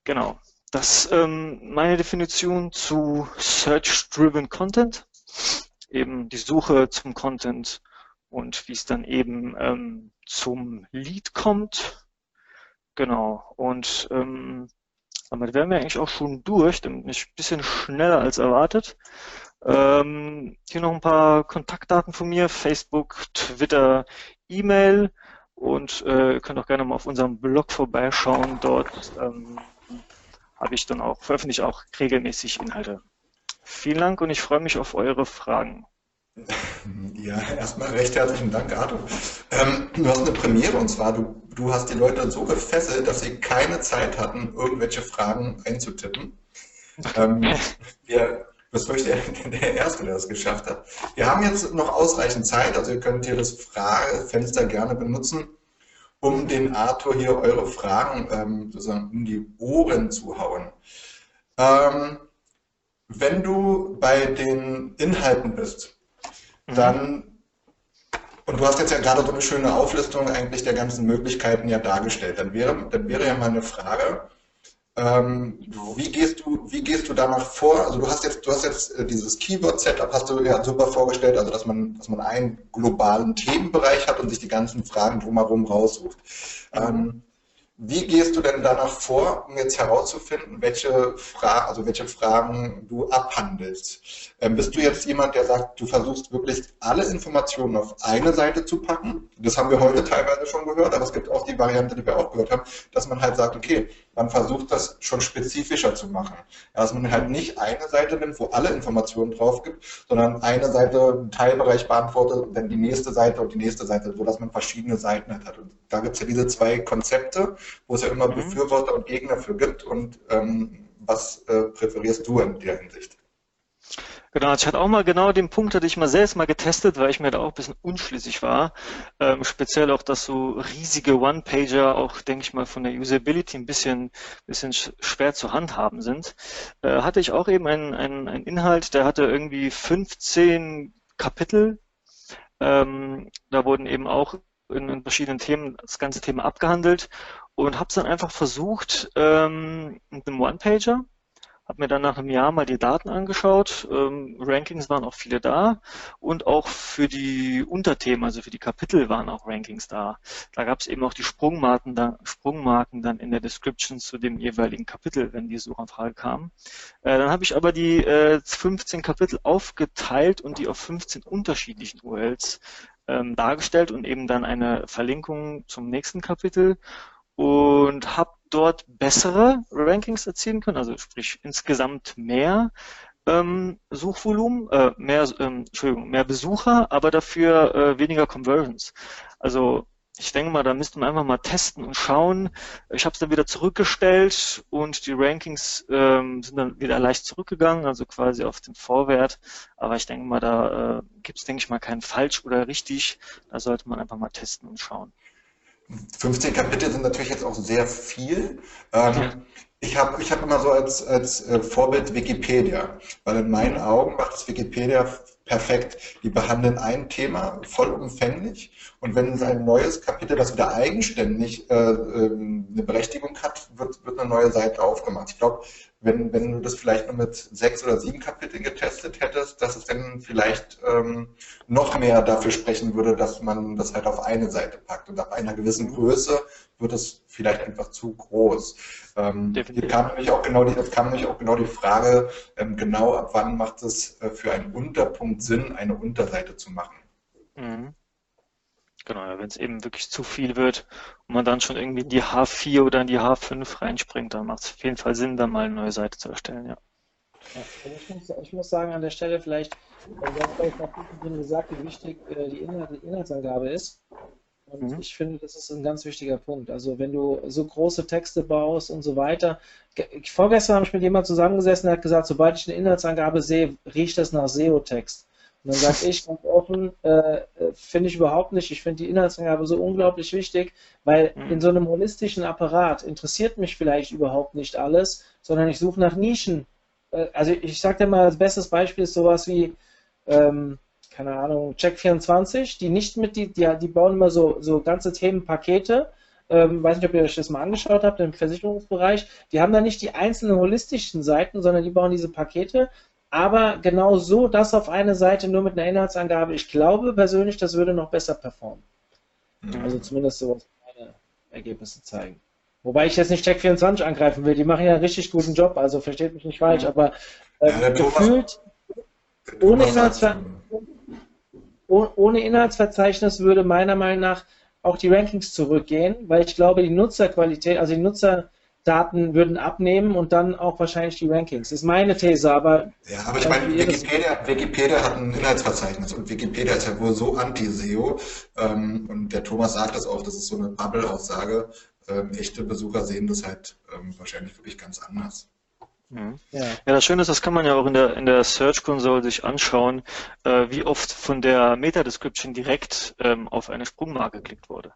Genau. Das ähm, meine Definition zu Search-Driven Content, eben die Suche zum Content und wie es dann eben ähm, zum Lead kommt. Genau. Und ähm, damit wären wir eigentlich auch schon durch, ein bisschen schneller als erwartet. Ähm, hier noch ein paar Kontaktdaten von mir, Facebook, Twitter, E-Mail und äh, ihr könnt auch gerne mal auf unserem Blog vorbeischauen. Dort ähm, habe ich dann auch, veröffentliche auch regelmäßig Inhalte. Vielen Dank und ich freue mich auf eure Fragen. Ja, erstmal recht herzlichen Dank, Arthur. Ähm, du hast eine Premiere und zwar, du, du hast die Leute so gefesselt, dass sie keine Zeit hatten, irgendwelche Fragen einzutippen. Ähm, wir, das war ich der, der Erste, der das geschafft hat. Wir haben jetzt noch ausreichend Zeit, also ihr könnt hier das Fragefenster gerne benutzen, um den Arthur hier eure Fragen ähm, sozusagen in die Ohren zu hauen. Ähm, wenn du bei den Inhalten bist, mhm. dann, und du hast jetzt ja gerade so eine schöne Auflistung eigentlich der ganzen Möglichkeiten ja dargestellt, dann wäre, dann wäre ja mal eine Frage, ähm, wie gehst du, wie gehst du danach vor? Also du hast jetzt, du hast jetzt äh, dieses Keyword-Setup, hast du ja super vorgestellt, also dass man, dass man einen globalen Themenbereich hat und sich die ganzen Fragen drumherum raussucht. Ähm, wie gehst du denn danach vor, um jetzt herauszufinden, welche, Fra also welche Fragen du abhandelst? Ähm, bist du jetzt jemand, der sagt, du versuchst wirklich alle Informationen auf eine Seite zu packen? Das haben wir heute teilweise schon gehört, aber es gibt auch die Variante, die wir auch gehört haben, dass man halt sagt, okay, man versucht das schon spezifischer zu machen. Dass man halt nicht eine Seite nimmt, wo alle Informationen drauf gibt, sondern eine Seite einen Teilbereich beantwortet und dann die nächste Seite und die nächste Seite, so dass man verschiedene Seiten hat. Und da gibt es ja diese zwei Konzepte, wo es ja immer mhm. Befürworter und Gegner für gibt. Und ähm, was äh, präferierst du in der Hinsicht? Genau, ich hatte auch mal genau den Punkt, hatte ich mal selbst mal getestet, weil ich mir da auch ein bisschen unschlüssig war. Ähm, speziell auch, dass so riesige One-Pager auch, denke ich mal, von der Usability ein bisschen, bisschen schwer zu handhaben sind. Äh, hatte ich auch eben einen, einen, einen Inhalt, der hatte irgendwie 15 Kapitel. Ähm, da wurden eben auch in, in verschiedenen Themen das ganze Thema abgehandelt und habe es dann einfach versucht ähm, mit einem One-Pager habe mir dann nach einem Jahr mal die Daten angeschaut. Ähm, Rankings waren auch viele da und auch für die Unterthemen, also für die Kapitel waren auch Rankings da. Da gab es eben auch die Sprungmarken, da, Sprungmarken dann in der Description zu dem jeweiligen Kapitel, wenn die Suchanfrage kam. Äh, dann habe ich aber die äh, 15 Kapitel aufgeteilt und die auf 15 unterschiedlichen URLs ähm, dargestellt und eben dann eine Verlinkung zum nächsten Kapitel und habe dort bessere Rankings erzielen können, also sprich insgesamt mehr ähm, Suchvolumen, äh, mehr, ähm, Entschuldigung, mehr Besucher, aber dafür äh, weniger Conversions. Also ich denke mal, da müsste man einfach mal testen und schauen. Ich habe es dann wieder zurückgestellt und die Rankings ähm, sind dann wieder leicht zurückgegangen, also quasi auf den Vorwert. Aber ich denke mal, da äh, gibt es, denke ich mal, kein falsch oder richtig. Da sollte man einfach mal testen und schauen. 15 Kapitel sind natürlich jetzt auch sehr viel. Ähm, ja. Ich habe ich hab immer so als, als äh, Vorbild Wikipedia, weil in meinen Augen macht das Wikipedia perfekt. Die behandeln ein Thema vollumfänglich und wenn es ein neues Kapitel, das wieder eigenständig äh, ähm, eine Berechtigung hat, wird, wird eine neue Seite aufgemacht. Ich glaube, wenn, wenn du das vielleicht nur mit sechs oder sieben Kapiteln getestet hättest, dass es dann vielleicht ähm, noch mehr dafür sprechen würde, dass man das halt auf eine Seite packt. Und ab einer gewissen mhm. Größe wird es vielleicht einfach zu groß. Ähm, hier kam nämlich auch genau die, jetzt kam nämlich auch genau die Frage, ähm, genau ab wann macht es äh, für einen Unterpunkt Sinn, eine Unterseite zu machen. Mhm. Genau, wenn es eben wirklich zu viel wird und man dann schon irgendwie in die H4 oder in die H5 reinspringt, dann macht es auf jeden Fall Sinn, dann mal eine neue Seite zu erstellen, ja. ja ich, muss, ich, muss, sagen, an der Stelle vielleicht, du hast gleich noch gesagt, wie wichtig äh, die, Inhalt, die Inhaltsangabe ist. Und mhm. ich finde, das ist ein ganz wichtiger Punkt. Also wenn du so große Texte baust und so weiter. Vorgestern habe ich mit jemandem zusammengesessen, der hat gesagt, sobald ich eine Inhaltsangabe sehe, riecht das nach SEO-Text. Und dann sage ich ganz offen, äh, finde ich überhaupt nicht. Ich finde die Inhaltsangabe so unglaublich wichtig, weil mhm. in so einem holistischen Apparat interessiert mich vielleicht überhaupt nicht alles, sondern ich suche nach Nischen. Äh, also ich sage dir mal, das bestes Beispiel ist sowas wie, ähm, keine Ahnung, Check24, die nicht mit, die, die, die bauen immer so, so ganze Themenpakete. Ähm, weiß nicht, ob ihr euch das mal angeschaut habt im Versicherungsbereich. Die haben da nicht die einzelnen holistischen Seiten, sondern die bauen diese Pakete. Aber genau so das auf eine Seite nur mit einer Inhaltsangabe. Ich glaube persönlich, das würde noch besser performen. Mhm. Also zumindest so was meine Ergebnisse zeigen. Wobei ich jetzt nicht Check24 angreifen will, die machen ja einen richtig guten Job, also versteht mich nicht falsch, aber äh, ja, gefühlt ohne, Inhaltsver ohne Inhaltsverzeichnis würde meiner Meinung nach auch die Rankings zurückgehen, weil ich glaube, die Nutzerqualität, also die Nutzerdaten würden abnehmen und dann auch wahrscheinlich die Rankings. Das ist meine These, aber. Ja, aber ich meine, Wikipedia, Wikipedia hat ein Inhaltsverzeichnis und Wikipedia ist ja wohl so anti-SEO ähm, und der Thomas sagt das auch, das ist so eine Bubble-Aussage. Ähm, echte Besucher sehen das halt ähm, wahrscheinlich wirklich ganz anders. Mhm. Ja. ja, das Schöne ist, das kann man ja auch in der, in der Search Console sich anschauen, äh, wie oft von der Meta-Description direkt ähm, auf eine Sprungmarke geklickt wurde.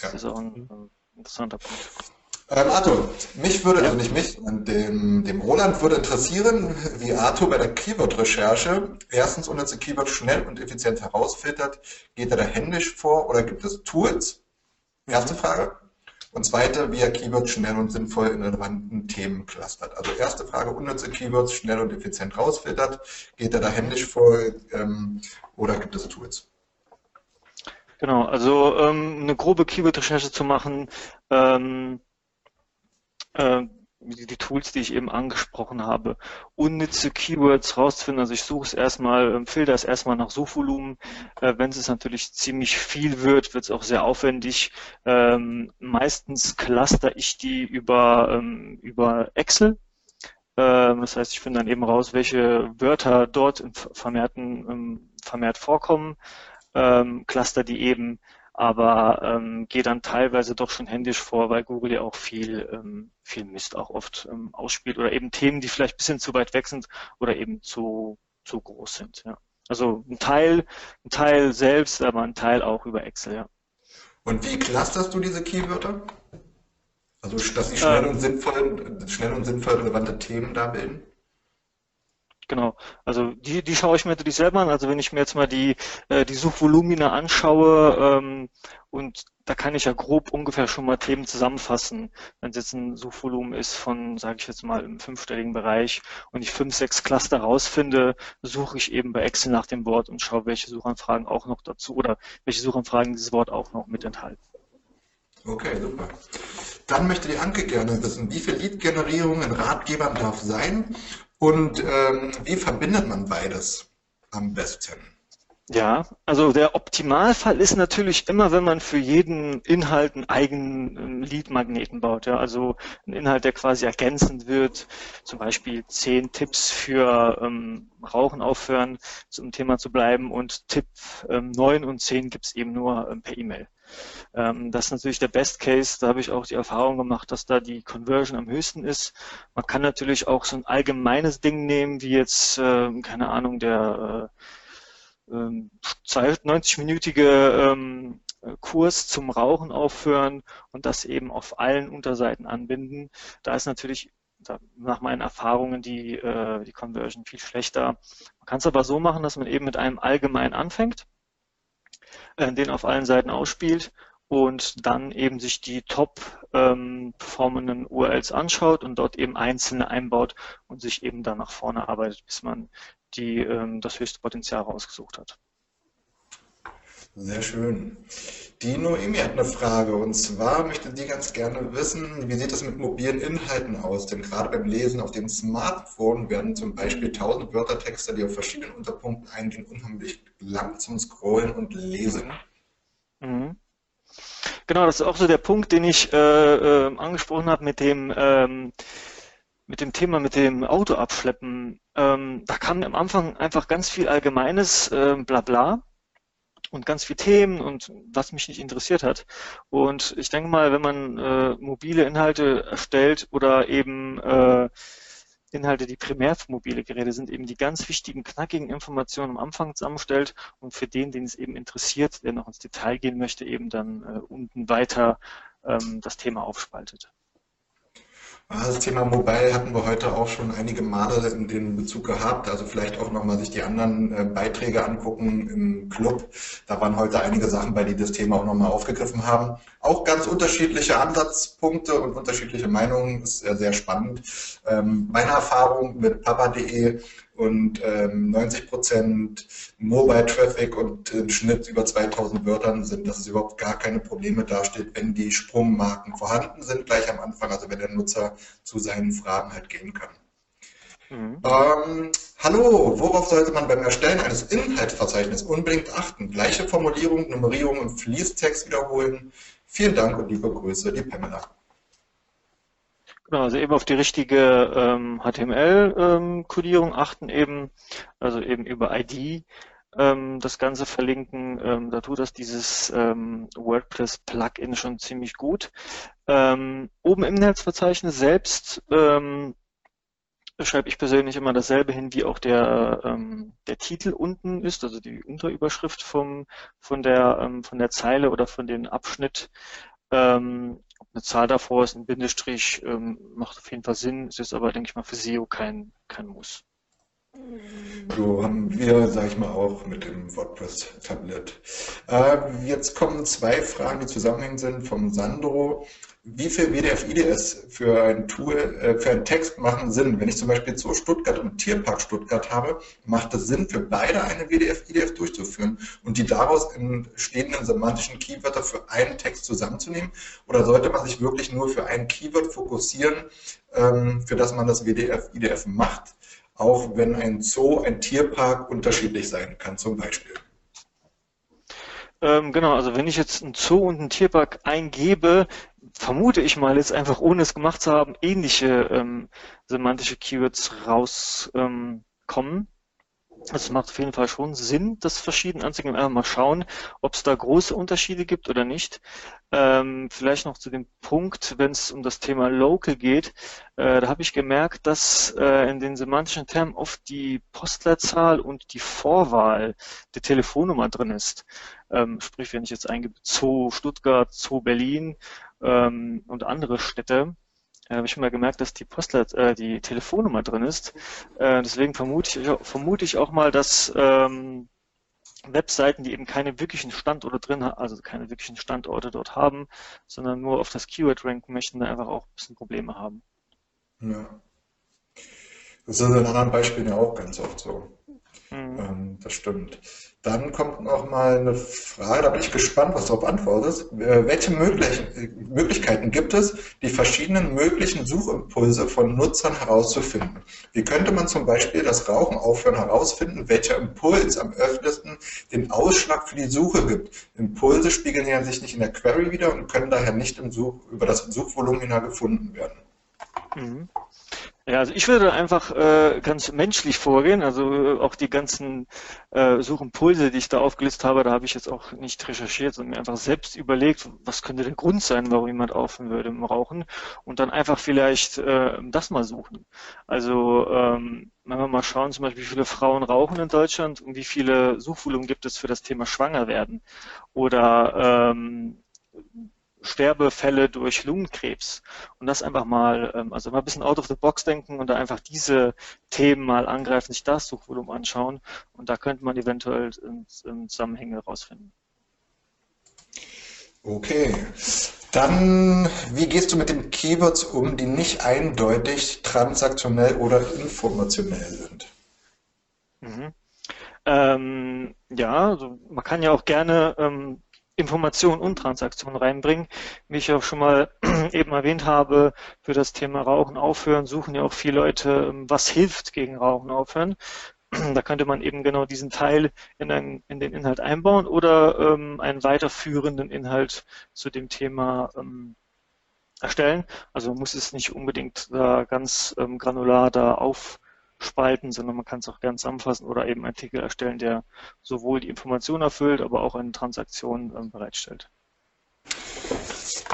Das ist auch ein, ein interessanter Punkt. Ähm, Arthur, mich würde, also nicht mich, sondern dem, dem Roland würde interessieren, wie Arthur bei der Keyword-Recherche erstens unnütze Keywords schnell und effizient herausfiltert. Geht er da händisch vor oder gibt es Tools? Erste Frage. Und zweite, wie er Keywords schnell und sinnvoll in relevanten Themen clustert. Also erste Frage, unnütze Keywords schnell und effizient rausfiltert. Geht er da händisch vor ähm, oder gibt es Tools? Genau, also ähm, eine grobe Keyword-Recherche zu machen, ähm, äh, die Tools, die ich eben angesprochen habe, unnütze Keywords rauszufinden. Also ich suche es erstmal, ähm, filter es erstmal nach Suchvolumen. Äh, wenn es natürlich ziemlich viel wird, wird es auch sehr aufwendig. Ähm, meistens cluster ich die über, ähm, über Excel. Ähm, das heißt, ich finde dann eben raus, welche Wörter dort im vermehrten, ähm, vermehrt vorkommen, ähm, cluster die eben aber ähm, gehe dann teilweise doch schon händisch vor, weil Google ja auch viel, ähm, viel Mist auch oft ähm, ausspielt oder eben Themen, die vielleicht ein bisschen zu weit weg sind oder eben zu, zu groß sind. Ja. Also ein Teil, ein Teil selbst, aber ein Teil auch über Excel, ja. Und wie clusterst du diese Keywörter? Also, dass sie schnell ähm, und sinnvoll, schnell und sinnvoll relevante Themen da bilden? Genau. Also die, die schaue ich mir natürlich selber an. Also wenn ich mir jetzt mal die, äh, die Suchvolumina anschaue ähm, und da kann ich ja grob ungefähr schon mal Themen zusammenfassen. Wenn es jetzt ein Suchvolumen ist von, sage ich jetzt mal, im fünfstelligen Bereich und ich fünf, sechs Cluster rausfinde, suche ich eben bei Excel nach dem Wort und schaue, welche Suchanfragen auch noch dazu oder welche Suchanfragen dieses Wort auch noch mit enthalten. Okay, super. Dann möchte die Anke gerne wissen, wie viel Lead-Generierung in Ratgebern darf sein und ähm, wie verbindet man beides am besten? Ja, also der Optimalfall ist natürlich immer, wenn man für jeden Inhalt einen eigenen ähm, Lead-Magneten baut. Ja, also ein Inhalt, der quasi ergänzend wird, zum Beispiel zehn Tipps für ähm, Rauchen aufhören, zum Thema zu bleiben und Tipp ähm, 9 und 10 gibt's eben nur ähm, per E-Mail. Ähm, das ist natürlich der Best Case. Da habe ich auch die Erfahrung gemacht, dass da die Conversion am höchsten ist. Man kann natürlich auch so ein allgemeines Ding nehmen, wie jetzt, äh, keine Ahnung, der äh, 90-minütige ähm, ähm, Kurs zum Rauchen aufhören und das eben auf allen Unterseiten anbinden. Da ist natürlich nach meinen Erfahrungen die, äh, die Conversion viel schlechter. Man kann es aber so machen, dass man eben mit einem allgemein anfängt äh, den auf allen Seiten ausspielt und dann eben sich die top ähm, performenden URLs anschaut und dort eben einzelne einbaut und sich eben dann nach vorne arbeitet, bis man die, ähm, das höchste Potenzial rausgesucht hat. Sehr schön. Die Noemi hat eine Frage und zwar möchte sie ganz gerne wissen, wie sieht es mit mobilen Inhalten aus? Denn gerade beim Lesen auf dem Smartphone werden zum Beispiel 1000 Wörtertexte, die auf verschiedenen Unterpunkten eingehen, unheimlich lang zum Scrollen und Lesen. Mhm. Genau, das ist auch so der Punkt, den ich äh, äh, angesprochen habe mit dem ähm, mit dem Thema mit dem Auto abschleppen. Ähm, da kam am Anfang einfach ganz viel allgemeines äh, Blabla und ganz viele Themen und was mich nicht interessiert hat. Und ich denke mal, wenn man äh, mobile Inhalte erstellt oder eben äh, Inhalte, die primär für mobile Geräte sind, eben die ganz wichtigen, knackigen Informationen am Anfang zusammenstellt und für den, den es eben interessiert, der noch ins Detail gehen möchte, eben dann äh, unten weiter ähm, das Thema aufspaltet. Das Thema Mobile hatten wir heute auch schon einige Male in den Bezug gehabt. Also vielleicht auch nochmal sich die anderen äh, Beiträge angucken im Club. Da waren heute einige Sachen bei, die das Thema auch nochmal aufgegriffen haben. Auch ganz unterschiedliche Ansatzpunkte und unterschiedliche Meinungen. Ist sehr, sehr spannend. Ähm, meine Erfahrung mit papa.de und ähm, 90 Prozent Mobile Traffic und im Schnitt über 2000 Wörtern sind, dass es überhaupt gar keine Probleme dasteht, wenn die Sprungmarken vorhanden sind, gleich am Anfang, also wenn der Nutzer zu seinen Fragen halt gehen kann. Mhm. Ähm, hallo, worauf sollte man beim Erstellen eines Inhaltsverzeichnisses unbedingt achten? Gleiche Formulierung, Nummerierung und Fließtext wiederholen. Vielen Dank und liebe Grüße, die Pamela. Genau, also eben auf die richtige ähm, HTML-Codierung ähm, achten eben, also eben über ID ähm, das Ganze verlinken. Ähm, da tut das dieses ähm, WordPress-Plugin schon ziemlich gut. Ähm, oben im Inhaltsverzeichnis selbst schreibe ich persönlich immer dasselbe hin, wie auch der, ähm, der Titel unten ist, also die Unterüberschrift vom, von, der, ähm, von der Zeile oder von dem Abschnitt. Eine Zahl davor ist, ein Bindestrich, ähm, macht auf jeden Fall Sinn, ist aber, denke ich mal, für SEO kein, kein Muss. So haben wir, sage ich mal, auch mit dem WordPress-Tablet. Äh, jetzt kommen zwei Fragen, die zusammenhängend sind, vom Sandro wie viel WDF-IDS für ein Tool, äh, für einen Text machen Sinn? Wenn ich zum Beispiel Zoo Stuttgart und Tierpark Stuttgart habe, macht es Sinn, für beide eine WDF-IDF durchzuführen und die daraus entstehenden semantischen Keywörter für einen Text zusammenzunehmen? Oder sollte man sich wirklich nur für ein Keyword fokussieren, ähm, für das man das WDF-IDF macht, auch wenn ein Zoo, ein Tierpark unterschiedlich sein kann zum Beispiel? Ähm, genau, also wenn ich jetzt ein Zoo und einen Tierpark eingebe, vermute ich mal jetzt einfach, ohne es gemacht zu haben, ähnliche ähm, semantische Keywords rauskommen. Ähm, es macht auf jeden Fall schon Sinn, das verschieden anzugeben. Einfach mal schauen, ob es da große Unterschiede gibt oder nicht. Ähm, vielleicht noch zu dem Punkt, wenn es um das Thema Local geht. Äh, da habe ich gemerkt, dass äh, in den semantischen Termen oft die Postleitzahl und die Vorwahl der Telefonnummer drin ist. Ähm, sprich, wenn ich jetzt eingebe Zoo Stuttgart, Zoo Berlin ähm, und andere Städte, äh, habe ich schon mal gemerkt, dass die Postleit, äh, die Telefonnummer drin ist. Äh, deswegen vermute ich, vermute ich auch mal, dass ähm, Webseiten, die eben keine wirklichen Standorte drin haben, also keine wirklichen Standorte dort haben, sondern nur auf das Keyword ranken möchten, da einfach auch ein bisschen Probleme haben. Ja. Das ist in anderen Beispielen ja auch ganz oft so. Mhm. Ähm, das stimmt. Dann kommt noch mal eine Frage, da bin ich gespannt, was du darauf antwortest. Äh, welche Möglichkeiten gibt es, die verschiedenen möglichen Suchimpulse von Nutzern herauszufinden? Wie könnte man zum Beispiel das Rauchen aufhören herausfinden, welcher Impuls am öftesten den Ausschlag für die Suche gibt? Impulse spiegeln ja sich nicht in der Query wieder und können daher nicht Such, über das Suchvolumina gefunden werden. Mhm. Ja, also ich würde einfach äh, ganz menschlich vorgehen. Also äh, auch die ganzen äh, Suchimpulse, die ich da aufgelistet habe, da habe ich jetzt auch nicht recherchiert, sondern mir einfach selbst überlegt, was könnte der Grund sein, warum jemand aufhören würde im Rauchen und dann einfach vielleicht äh, das mal suchen. Also ähm, wenn wir mal schauen, zum Beispiel, wie viele Frauen rauchen in Deutschland und wie viele Suchvolumen gibt es für das Thema Schwanger werden oder ähm, Sterbefälle durch Lungenkrebs. Und das einfach mal, ähm, also mal ein bisschen out of the box denken und da einfach diese Themen mal angreifen, sich das Suchvolumen anschauen. Und da könnte man eventuell Zusammenhänge rausfinden. Okay. Dann, wie gehst du mit den Keywords um, die nicht eindeutig transaktionell oder informationell sind? Mhm. Ähm, ja, also man kann ja auch gerne ähm, Information und Transaktion reinbringen. Wie ich auch schon mal eben erwähnt habe, für das Thema Rauchen aufhören suchen ja auch viele Leute, ähm, was hilft gegen Rauchen aufhören. Da könnte man eben genau diesen Teil in, ein, in den Inhalt einbauen oder ähm, einen weiterführenden Inhalt zu dem Thema ähm, erstellen. Also muss es nicht unbedingt da ganz ähm, granular da auf spalten, sondern man kann es auch gern zusammenfassen oder eben einen Artikel erstellen, der sowohl die Information erfüllt, aber auch eine Transaktion ähm, bereitstellt.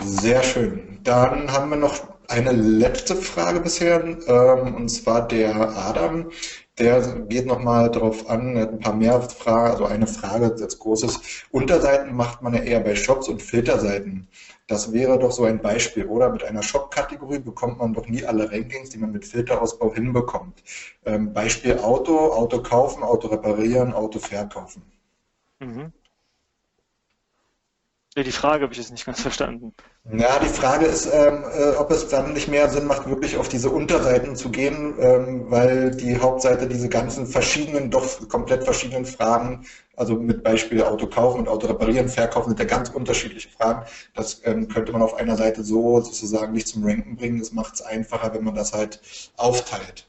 Sehr schön. Dann haben wir noch eine letzte Frage bisher, ähm, und zwar der Adam. der geht nochmal darauf an, ein paar mehr Fragen, also eine Frage als großes. Unterseiten macht man ja eher bei Shops und Filterseiten. Das wäre doch so ein Beispiel, oder? Mit einer Shop-Kategorie bekommt man doch nie alle Rankings, die man mit Filterausbau hinbekommt. Ähm, Beispiel Auto, Auto kaufen, Auto reparieren, Auto verkaufen. Mhm. Die Frage habe ich jetzt nicht ganz verstanden. Ja, die Frage ist, ähm, äh, ob es dann nicht mehr Sinn macht, wirklich auf diese Unterseiten zu gehen, ähm, weil die Hauptseite diese ganzen verschiedenen, doch komplett verschiedenen Fragen, also mit Beispiel Auto kaufen und Auto reparieren, verkaufen, sind ja ganz unterschiedliche Fragen. Das ähm, könnte man auf einer Seite so sozusagen nicht zum Ranken bringen. Es macht es einfacher, wenn man das halt aufteilt.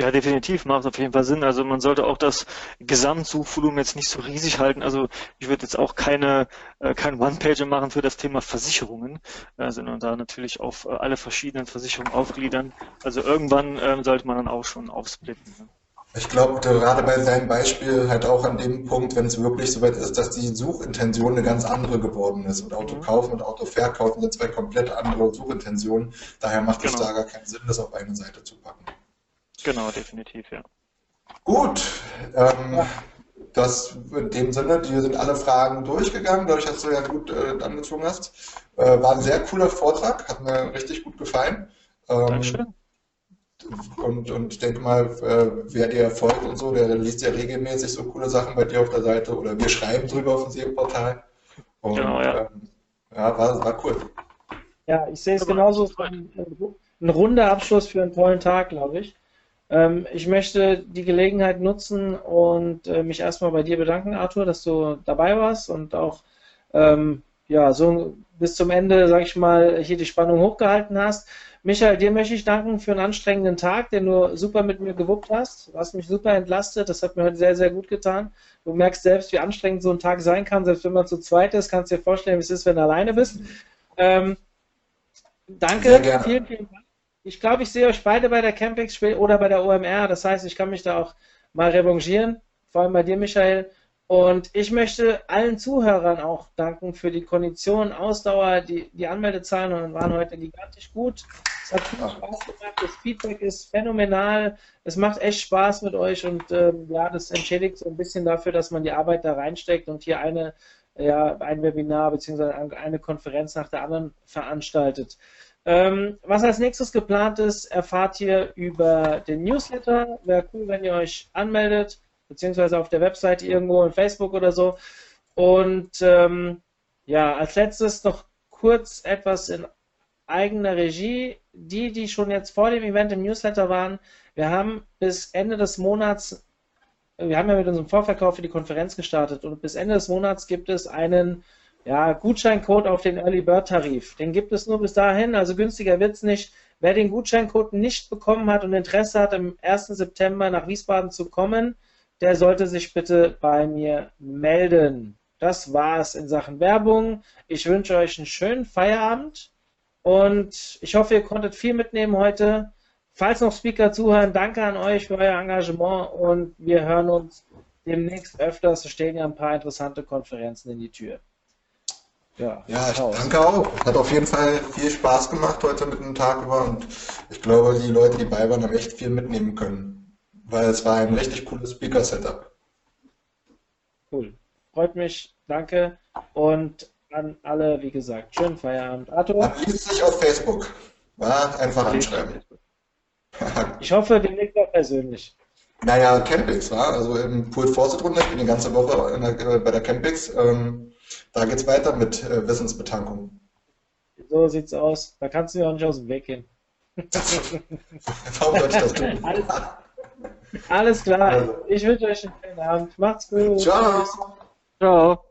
Ja, definitiv macht auf jeden Fall Sinn. Also man sollte auch das Gesamtsuchvolumen jetzt nicht so riesig halten. Also ich würde jetzt auch keine äh, kein One-Pager machen für das Thema Versicherungen, äh, sondern da natürlich auf äh, alle verschiedenen Versicherungen aufgliedern. Also irgendwann ähm, sollte man dann auch schon aufsplitten. Ne? Ich glaube, gerade bei seinem Beispiel halt auch an dem Punkt, wenn es wirklich soweit ist, dass die Suchintention eine ganz andere geworden ist. Und Auto mhm. kaufen und Auto verkaufen sind zwei komplett andere Suchintentionen. Daher macht es genau. da gar keinen Sinn, das auf eine Seite zu packen. Genau, definitiv, ja. Gut, ähm, das in dem Sinne, die sind alle Fragen durchgegangen, dadurch, dass du ja gut äh, angezogen hast. Äh, war ein sehr cooler Vortrag, hat mir richtig gut gefallen. Ähm, Dankeschön. Und, und ich denke mal, äh, wer dir folgt und so, der, der, liest ja regelmäßig so coole Sachen bei dir auf der Seite oder wir schreiben drüber auf dem SEO-Portal. Genau, ja. Ähm, ja, war, war cool. Ja, ich sehe es genauso. Ein, ein runder Abschluss für einen tollen Tag, glaube ich. Ähm, ich möchte die Gelegenheit nutzen und äh, mich erstmal bei dir bedanken, Arthur, dass du dabei warst und auch ähm, ja, so bis zum Ende, sag ich mal, hier die Spannung hochgehalten hast. Michael, dir möchte ich danken für einen anstrengenden Tag, den du super mit mir gewuppt hast. Du hast mich super entlastet, das hat mir heute sehr, sehr gut getan. Du merkst selbst, wie anstrengend so ein Tag sein kann, selbst wenn man zu zweit ist, kannst du dir vorstellen, wie es ist, wenn du alleine bist. Ähm, danke, vielen, vielen Dank ich glaube, ich sehe euch beide bei der Campix oder bei der OMR. Das heißt, ich kann mich da auch mal revanchieren, vor allem bei dir, Michael. Und ich möchte allen Zuhörern auch danken für die Kondition, Ausdauer, die, die Anmeldezahlen waren heute gigantisch gut. Es hat viel Spaß gemacht, das Feedback ist phänomenal, es macht echt Spaß mit euch und ähm, ja, das entschädigt so ein bisschen dafür, dass man die Arbeit da reinsteckt und hier eine, ja, ein Webinar bzw. eine Konferenz nach der anderen veranstaltet. Ähm, was als nächstes geplant ist, erfahrt ihr über den Newsletter. Wäre cool, wenn ihr euch anmeldet, beziehungsweise auf der Webseite irgendwo in Facebook oder so. Und ähm, ja, als letztes noch kurz etwas in eigener Regie. Die, die schon jetzt vor dem Event im Newsletter waren, wir haben bis Ende des Monats, wir haben ja mit unserem Vorverkauf für die Konferenz gestartet und bis Ende des Monats gibt es einen ja, Gutscheincode auf den Early Bird Tarif. Den gibt es nur bis dahin, also günstiger wird es nicht. Wer den Gutscheincode nicht bekommen hat und Interesse hat, im 1. September nach Wiesbaden zu kommen, der sollte sich bitte bei mir melden. Das war's in Sachen Werbung. Ich wünsche euch einen schönen Feierabend und ich hoffe, ihr konntet viel mitnehmen heute. Falls noch Speaker zuhören, danke an euch für euer Engagement und wir hören uns demnächst öfters. Es stehen ja ein paar interessante Konferenzen in die Tür. Ja, ja ich danke auch. Hat auf jeden Fall viel Spaß gemacht heute mit dem Tag über und ich glaube, die Leute, die bei waren, haben echt viel mitnehmen können, weil es war ein richtig cooles Speaker-Setup. Cool. Freut mich. Danke. Und an alle, wie gesagt, schönen Feierabend. Arthur? Liest sich auf Facebook. Ja, einfach anschreiben. ich hoffe, demnächst auch persönlich. Naja, Campings, war. Also im Pool Fawcett runter, ich bin die ganze Woche der, bei der Campings. Ähm, da geht es weiter mit äh, Wissensbetankung. So sieht's aus. Da kannst du ja auch nicht aus dem Weg gehen. Warum sollte ich das tun? Alles, alles klar. Also. Ich wünsche euch einen schönen Abend. Macht's gut. Ciao. Ciao.